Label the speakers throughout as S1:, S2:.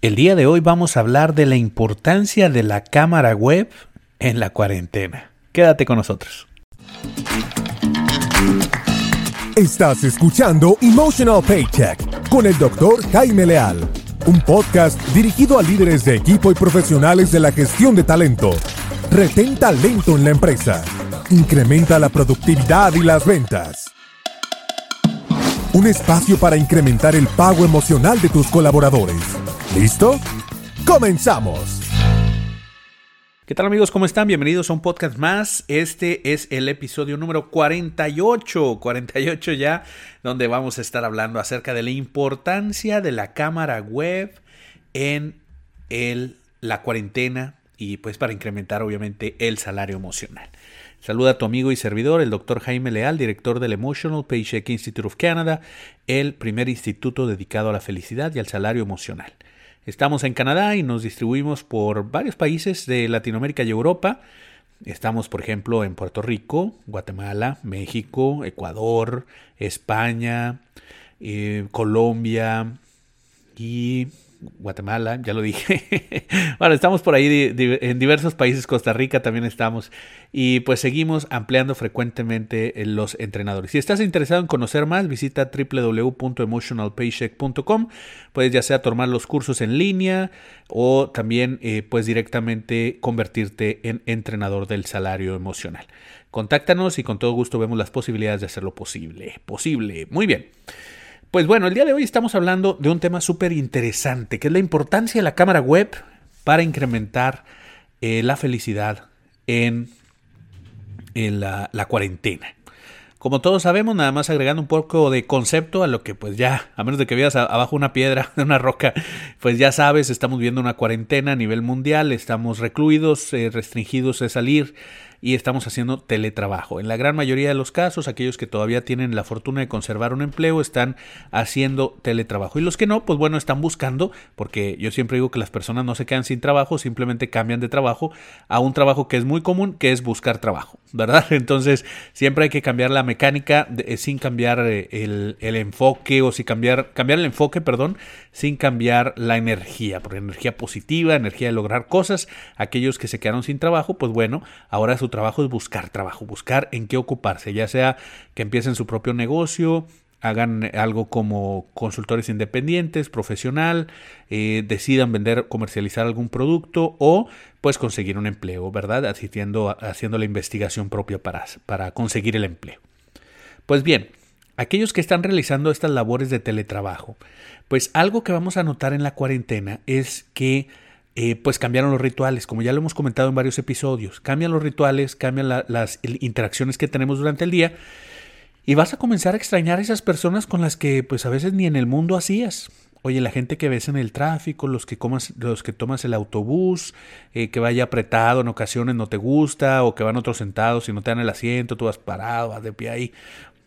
S1: El día de hoy vamos a hablar de la importancia de la cámara web en la cuarentena. Quédate con nosotros.
S2: Estás escuchando Emotional Paycheck con el doctor Jaime Leal, un podcast dirigido a líderes de equipo y profesionales de la gestión de talento. Retén talento en la empresa. Incrementa la productividad y las ventas. Un espacio para incrementar el pago emocional de tus colaboradores ¿Listo? ¡Comenzamos!
S1: ¿Qué tal amigos? ¿Cómo están? Bienvenidos a un podcast más. Este es el episodio número 48, 48 ya, donde vamos a estar hablando acerca de la importancia de la cámara web en el, la cuarentena y pues para incrementar obviamente el salario emocional. Saluda a tu amigo y servidor, el doctor Jaime Leal, director del Emotional Paycheck Institute of Canada, el primer instituto dedicado a la felicidad y al salario emocional. Estamos en Canadá y nos distribuimos por varios países de Latinoamérica y Europa. Estamos, por ejemplo, en Puerto Rico, Guatemala, México, Ecuador, España, eh, Colombia y Guatemala, ya lo dije. bueno, estamos por ahí en diversos países, Costa Rica también estamos. Y pues seguimos ampliando frecuentemente los entrenadores. Si estás interesado en conocer más, visita www.emotionalpaycheck.com. Puedes ya sea tomar los cursos en línea o también eh, pues directamente convertirte en entrenador del salario emocional. Contáctanos y con todo gusto vemos las posibilidades de hacerlo posible. Posible. Muy bien. Pues bueno, el día de hoy estamos hablando de un tema súper interesante, que es la importancia de la cámara web para incrementar eh, la felicidad en, la, cuarentena. Como todos sabemos, nada más agregando un poco de concepto a lo que pues ya, a menos de que veas abajo una piedra, una roca, pues ya sabes, estamos viendo una cuarentena a nivel mundial, estamos recluidos, eh, restringidos de salir, y estamos haciendo teletrabajo. En la gran mayoría de los casos, aquellos que todavía tienen la fortuna de conservar un empleo están haciendo teletrabajo. Y los que no, pues bueno, están buscando, porque yo siempre digo que las personas no se quedan sin trabajo, simplemente cambian de trabajo a un trabajo que es muy común, que es buscar trabajo, ¿verdad? Entonces, siempre hay que cambiar la mecánica eh, sin cambiar eh, el, el, enfoque o si cambiar, cambiar el enfoque, perdón, sin cambiar la energía, porque energía positiva, energía de lograr cosas. Aquellos que se quedaron sin trabajo, pues bueno, ahora su trabajo es buscar trabajo, buscar en qué ocuparse, ya sea que empiecen su propio negocio, hagan algo como consultores independientes, profesional, eh, decidan vender, comercializar algún producto o pues conseguir un empleo, ¿verdad? Asistiendo, haciendo la investigación propia para, para conseguir el empleo. Pues bien, aquellos que están realizando estas labores de teletrabajo, pues algo que vamos a notar en la cuarentena es que eh, pues cambiaron los rituales, como ya lo hemos comentado en varios episodios. Cambian los rituales, cambian las interacciones que tenemos durante el día y vas a comenzar a extrañar a esas personas con las que pues a veces ni en el mundo hacías. Oye, la gente que ves en el tráfico, los que, comas, los que tomas el autobús, eh, que vaya apretado en ocasiones no te gusta, o que van otros sentados y no te dan el asiento, tú vas parado, vas de pie ahí,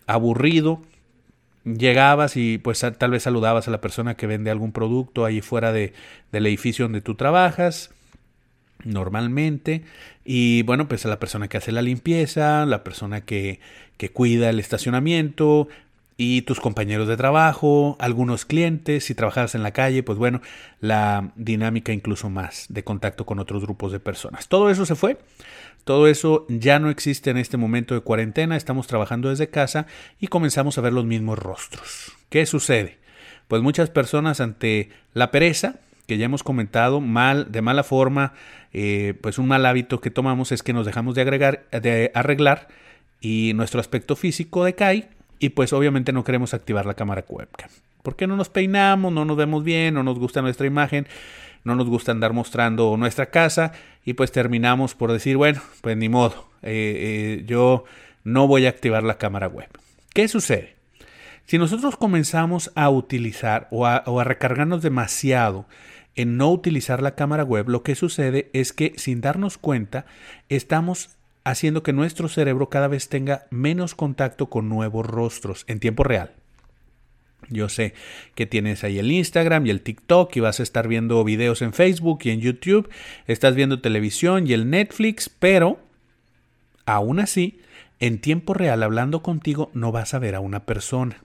S1: aburrido llegabas y pues tal vez saludabas a la persona que vende algún producto ahí fuera de, del edificio donde tú trabajas normalmente. Y bueno pues a la persona que hace la limpieza, la persona que, que cuida el estacionamiento y tus compañeros de trabajo, algunos clientes, si trabajas en la calle, pues bueno, la dinámica incluso más de contacto con otros grupos de personas. Todo eso se fue todo eso ya no existe en este momento de cuarentena, estamos trabajando desde casa y comenzamos a ver los mismos rostros. ¿Qué sucede? Pues muchas personas ante la pereza, que ya hemos comentado, mal, de mala forma, eh, pues un mal hábito que tomamos es que nos dejamos de, agregar, de arreglar y nuestro aspecto físico decae y pues obviamente no queremos activar la cámara webcam. ¿Por qué no nos peinamos? No nos vemos bien, no nos gusta nuestra imagen no nos gusta andar mostrando nuestra casa y pues terminamos por decir, bueno, pues ni modo, eh, eh, yo no voy a activar la cámara web. ¿Qué sucede? Si nosotros comenzamos a utilizar o a, o a recargarnos demasiado en no utilizar la cámara web, lo que sucede es que sin darnos cuenta estamos haciendo que nuestro cerebro cada vez tenga menos contacto con nuevos rostros en tiempo real. Yo sé que tienes ahí el Instagram y el TikTok y vas a estar viendo videos en Facebook y en YouTube, estás viendo televisión y el Netflix, pero aún así, en tiempo real hablando contigo no vas a ver a una persona.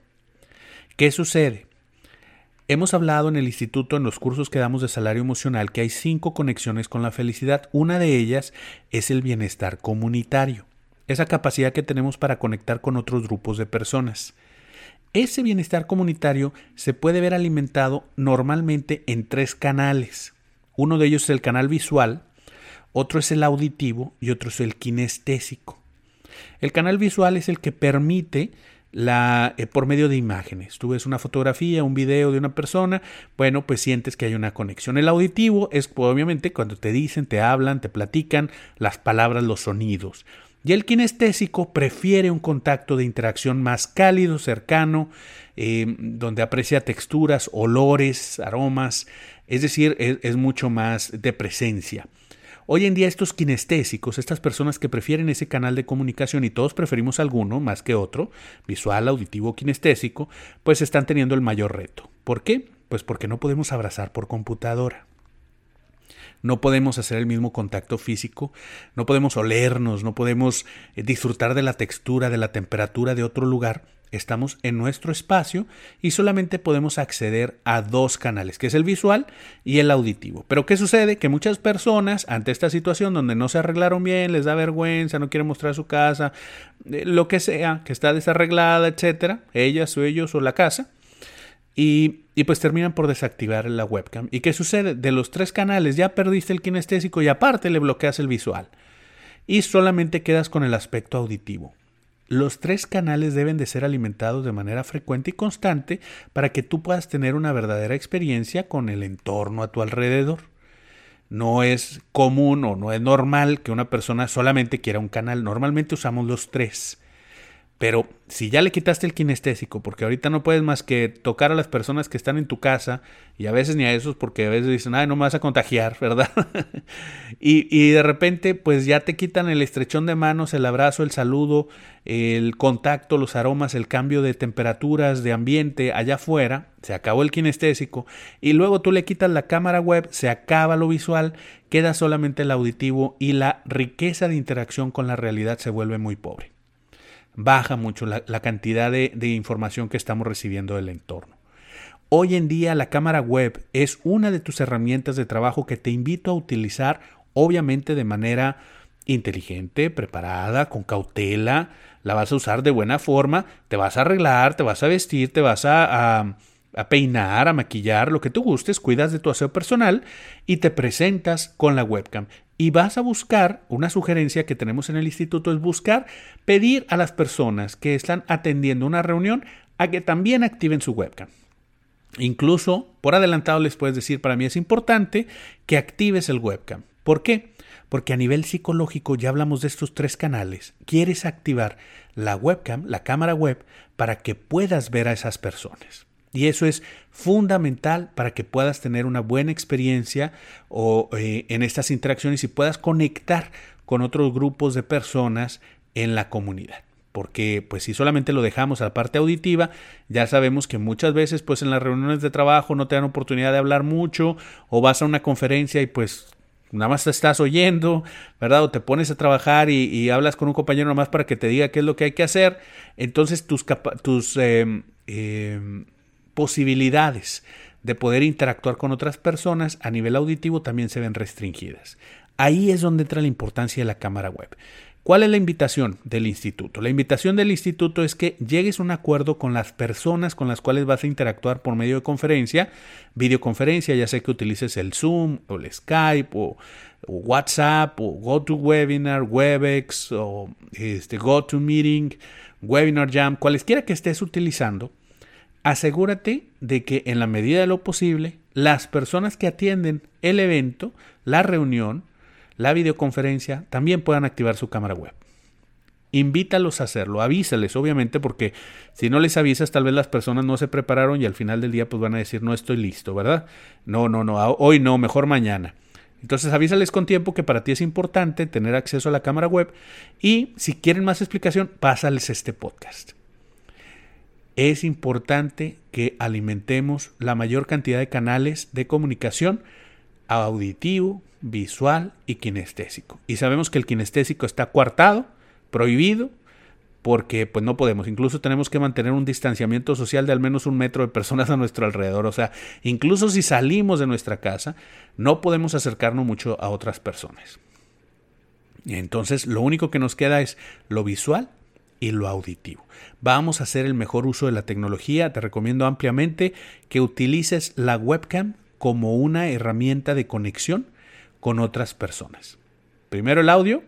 S1: ¿Qué sucede? Hemos hablado en el instituto, en los cursos que damos de salario emocional, que hay cinco conexiones con la felicidad. Una de ellas es el bienestar comunitario, esa capacidad que tenemos para conectar con otros grupos de personas. Ese bienestar comunitario se puede ver alimentado normalmente en tres canales. Uno de ellos es el canal visual, otro es el auditivo y otro es el kinestésico. El canal visual es el que permite la, eh, por medio de imágenes. Tú ves una fotografía, un video de una persona, bueno, pues sientes que hay una conexión. El auditivo es pues, obviamente cuando te dicen, te hablan, te platican las palabras, los sonidos. Y el kinestésico prefiere un contacto de interacción más cálido, cercano, eh, donde aprecia texturas, olores, aromas, es decir, es mucho más de presencia. Hoy en día estos kinestésicos, estas personas que prefieren ese canal de comunicación y todos preferimos alguno más que otro, visual, auditivo, kinestésico, pues están teniendo el mayor reto. ¿Por qué? Pues porque no podemos abrazar por computadora. No podemos hacer el mismo contacto físico, no podemos olernos, no podemos eh, disfrutar de la textura, de la temperatura de otro lugar Estamos en nuestro espacio y solamente podemos acceder a dos canales, que es el visual y el auditivo. Pero ¿qué sucede? Que muchas personas ante esta situación donde no se arreglaron bien, les da vergüenza, no quieren mostrar su casa, eh, lo que sea, que está desarreglada, etcétera, ellas o ellos o la casa, y, y, pues terminan por desactivar la webcam. ¿Y qué sucede? De los tres canales ya perdiste el kinestésico y aparte le bloqueas el visual. Y solamente quedas con el aspecto auditivo. Los tres canales deben de ser alimentados de manera frecuente y constante para que tú puedas tener una verdadera experiencia con el entorno a tu alrededor. No es común o no es normal que una persona solamente quiera un canal. Normalmente usamos los tres. Pero si ya le quitaste el kinestésico, porque ahorita no puedes más que tocar a las personas que están en tu casa, y a veces ni a esos, porque a veces dicen, ay, no me vas a contagiar, ¿verdad? y, de repente, pues ya te quitan el estrechón de manos, el abrazo, el saludo, el contacto, los aromas, el cambio de temperaturas, de ambiente allá afuera, se acabó el kinestésico, y luego tú le quitas la cámara web, se acaba lo visual, queda solamente el auditivo, y la riqueza de interacción con la realidad se vuelve muy pobre baja mucho la, cantidad de, información que estamos recibiendo del entorno. Hoy en día la cámara web es una de tus herramientas de trabajo que te invito a utilizar obviamente de manera inteligente, preparada, con cautela, la vas a usar de buena forma, te vas a arreglar, te vas a vestir, te vas a, peinar, a maquillar, lo que tú gustes, cuidas de tu aseo personal y te presentas con la webcam y vas a buscar, una sugerencia que tenemos en el instituto es buscar pedir a las personas que están atendiendo una reunión a que también activen su webcam. Incluso, por adelantado les puedes decir, para mí es importante que actives el webcam. ¿Por qué? Porque a nivel psicológico ya hablamos de estos tres canales. Quieres activar la webcam, la cámara web, para que puedas ver a esas personas. Y eso es fundamental para que puedas tener una buena experiencia o, eh, en estas interacciones y puedas conectar con otros grupos de personas en la comunidad. Porque pues si solamente lo dejamos a la parte auditiva, ya sabemos que muchas veces pues en las reuniones de trabajo no te dan oportunidad de hablar mucho o vas a una conferencia y pues nada más te estás oyendo, ¿verdad? O te pones a trabajar y, hablas con un compañero nada más para que te diga qué es lo que hay que hacer. Entonces tus, tus eh, eh, posibilidades de poder interactuar con otras personas a nivel auditivo también se ven restringidas. Ahí es donde entra la importancia de la cámara web. ¿Cuál es la invitación del instituto? La invitación del instituto es que llegues a un acuerdo con las personas con las cuales vas a interactuar por medio de conferencia, videoconferencia, ya sea que utilices el Zoom o el Skype o, WhatsApp o GoToWebinar, Webex o este, GoToMeeting, Webinar Jam, cualesquiera que estés utilizando, asegúrate de que en la medida de lo posible las personas que atienden el evento, la reunión, la videoconferencia, también puedan activar su cámara web. Invítalos a hacerlo, avísales, obviamente, porque si no les avisas, tal vez las personas no se prepararon y al final del día pues van a decir, no estoy listo, ¿verdad? No, no, no, hoy no, mejor mañana. Entonces avísales con tiempo que para ti es importante tener acceso a la cámara web y si quieren más explicación, pásales este podcast es importante que alimentemos la mayor cantidad de canales de comunicación auditivo, visual y kinestésico. Y sabemos que el kinestésico está coartado, prohibido porque pues no podemos. Incluso tenemos que mantener un distanciamiento social de al menos un metro de personas a nuestro alrededor. O sea, incluso si salimos de nuestra casa, no podemos acercarnos mucho a otras personas. Entonces, lo único que nos queda es lo visual y lo auditivo. Vamos a hacer el mejor uso de la tecnología. Te recomiendo ampliamente que utilices la webcam como una herramienta de conexión con otras personas. Primero el audio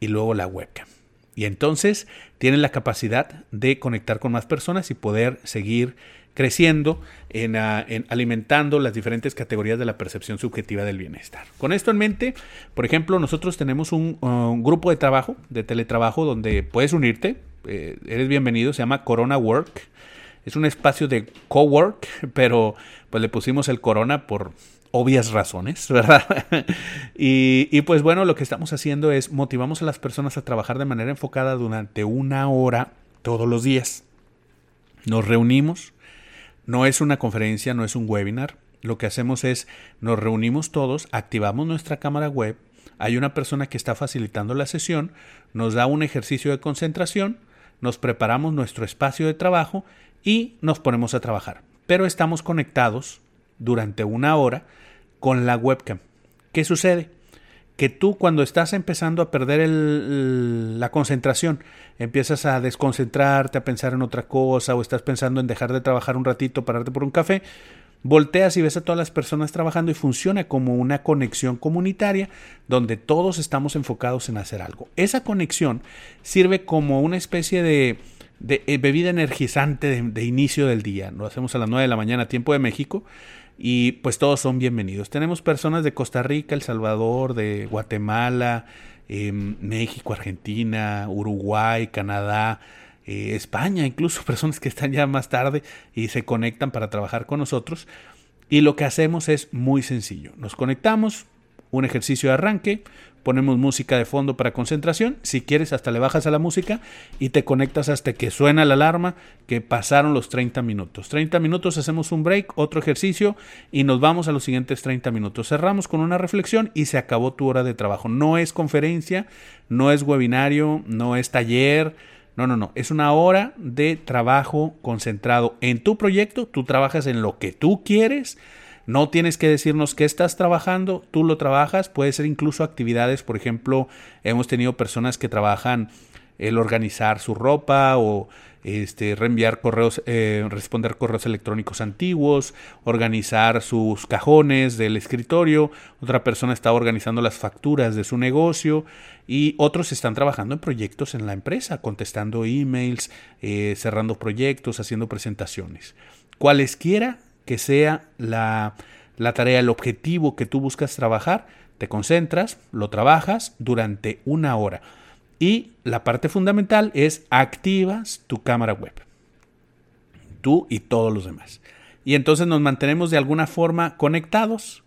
S1: y luego la webcam. Y entonces tienen la capacidad de conectar con más personas y poder seguir creciendo en, ah, alimentando las diferentes categorías de la percepción subjetiva del bienestar. Con esto en mente, por ejemplo, nosotros tenemos un, grupo de trabajo, de teletrabajo, donde puedes unirte, eh, eres bienvenido, se llama Corona Work. Es un espacio de cowork, pero pues le pusimos el Corona por obvias razones, ¿verdad? y, pues bueno, lo que estamos haciendo es motivamos a las personas a trabajar de manera enfocada durante una hora todos los días. Nos reunimos, no es una conferencia, no es un webinar, lo que hacemos es nos reunimos todos, activamos nuestra cámara web, hay una persona que está facilitando la sesión, nos da un ejercicio de concentración, nos preparamos nuestro espacio de trabajo y nos ponemos a trabajar. Pero estamos conectados durante una hora con la webcam. ¿Qué sucede? Que tú cuando estás empezando a perder la concentración, empiezas a desconcentrarte, a pensar en otra cosa o estás pensando en dejar de trabajar un ratito, pararte por un café, volteas y ves a todas las personas trabajando y funciona como una conexión comunitaria donde todos estamos enfocados en hacer algo. Esa conexión sirve como una especie de, eh, bebida energizante de, de, inicio del día. Lo hacemos a las 9 de la mañana, tiempo de México, y pues todos son bienvenidos. Tenemos personas de Costa Rica, El Salvador, de Guatemala, em, México, Argentina, Uruguay, Canadá, eh, España, incluso personas que están ya más tarde y se conectan para trabajar con nosotros. Y lo que hacemos es muy sencillo. Nos conectamos, un ejercicio de arranque, ponemos música de fondo para concentración, si quieres hasta le bajas a la música y te conectas hasta que suena la alarma que pasaron los 30 minutos. 30 minutos hacemos un break, otro ejercicio y nos vamos a los siguientes 30 minutos. Cerramos con una reflexión y se acabó tu hora de trabajo. No es conferencia, no es webinario, no es taller. No, no, no. Es una hora de trabajo concentrado en tu proyecto. Tú trabajas en lo que tú quieres no tienes que decirnos qué estás trabajando, tú lo trabajas, puede ser incluso actividades, por ejemplo, hemos tenido personas que trabajan el organizar su ropa o este, reenviar correos, eh, responder correos electrónicos antiguos, organizar sus cajones del escritorio, otra persona está organizando las facturas de su negocio y otros están trabajando en proyectos en la empresa, contestando emails, eh, cerrando proyectos, haciendo presentaciones. Cualesquiera que sea la, tarea, el objetivo que tú buscas trabajar, te concentras, lo trabajas durante una hora. Y la parte fundamental es activas tu cámara web. Tú y todos los demás. Y entonces nos mantenemos de alguna forma conectados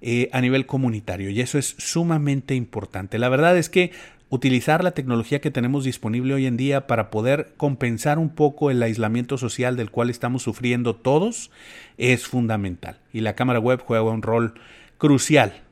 S1: eh, a nivel comunitario. Y eso es sumamente importante. La verdad es que utilizar la tecnología que tenemos disponible hoy en día para poder compensar un poco el aislamiento social del cual estamos sufriendo todos es fundamental. Y la cámara web juega un rol crucial.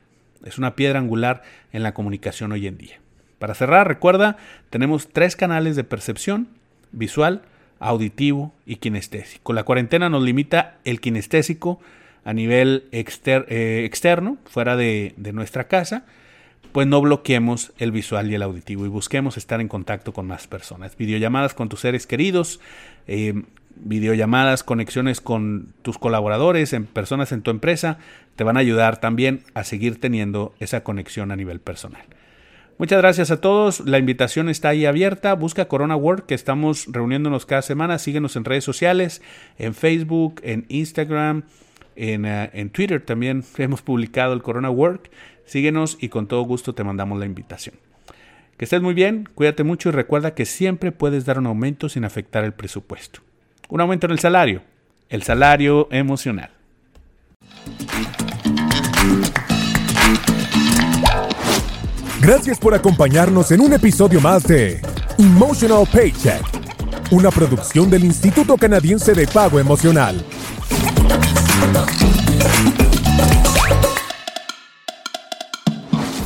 S1: Es una piedra angular en la comunicación hoy en día. Para cerrar, recuerda, tenemos tres canales de percepción, visual, auditivo y kinestésico. La cuarentena nos limita el kinestésico a nivel eh, externo, fuera de nuestra casa pues no bloqueemos el visual y el auditivo y busquemos estar en contacto con más personas. Videollamadas con tus seres queridos, eh, videollamadas, conexiones con tus colaboradores, en personas en tu empresa, te van a ayudar también a seguir teniendo esa conexión a nivel personal. Muchas gracias a todos. La invitación está ahí abierta. Busca Corona Work, que estamos reuniéndonos cada semana. Síguenos en redes sociales, en Facebook, en Instagram, en, eh, en Twitter también hemos publicado el Corona Work. Síguenos y con todo gusto te mandamos la invitación. Que estés muy bien, cuídate mucho y recuerda que siempre puedes dar un aumento sin afectar el presupuesto. Un aumento en el salario, el salario emocional.
S2: Gracias por acompañarnos en un episodio más de Emotional Paycheck, una producción del Instituto Canadiense de Pago Emocional.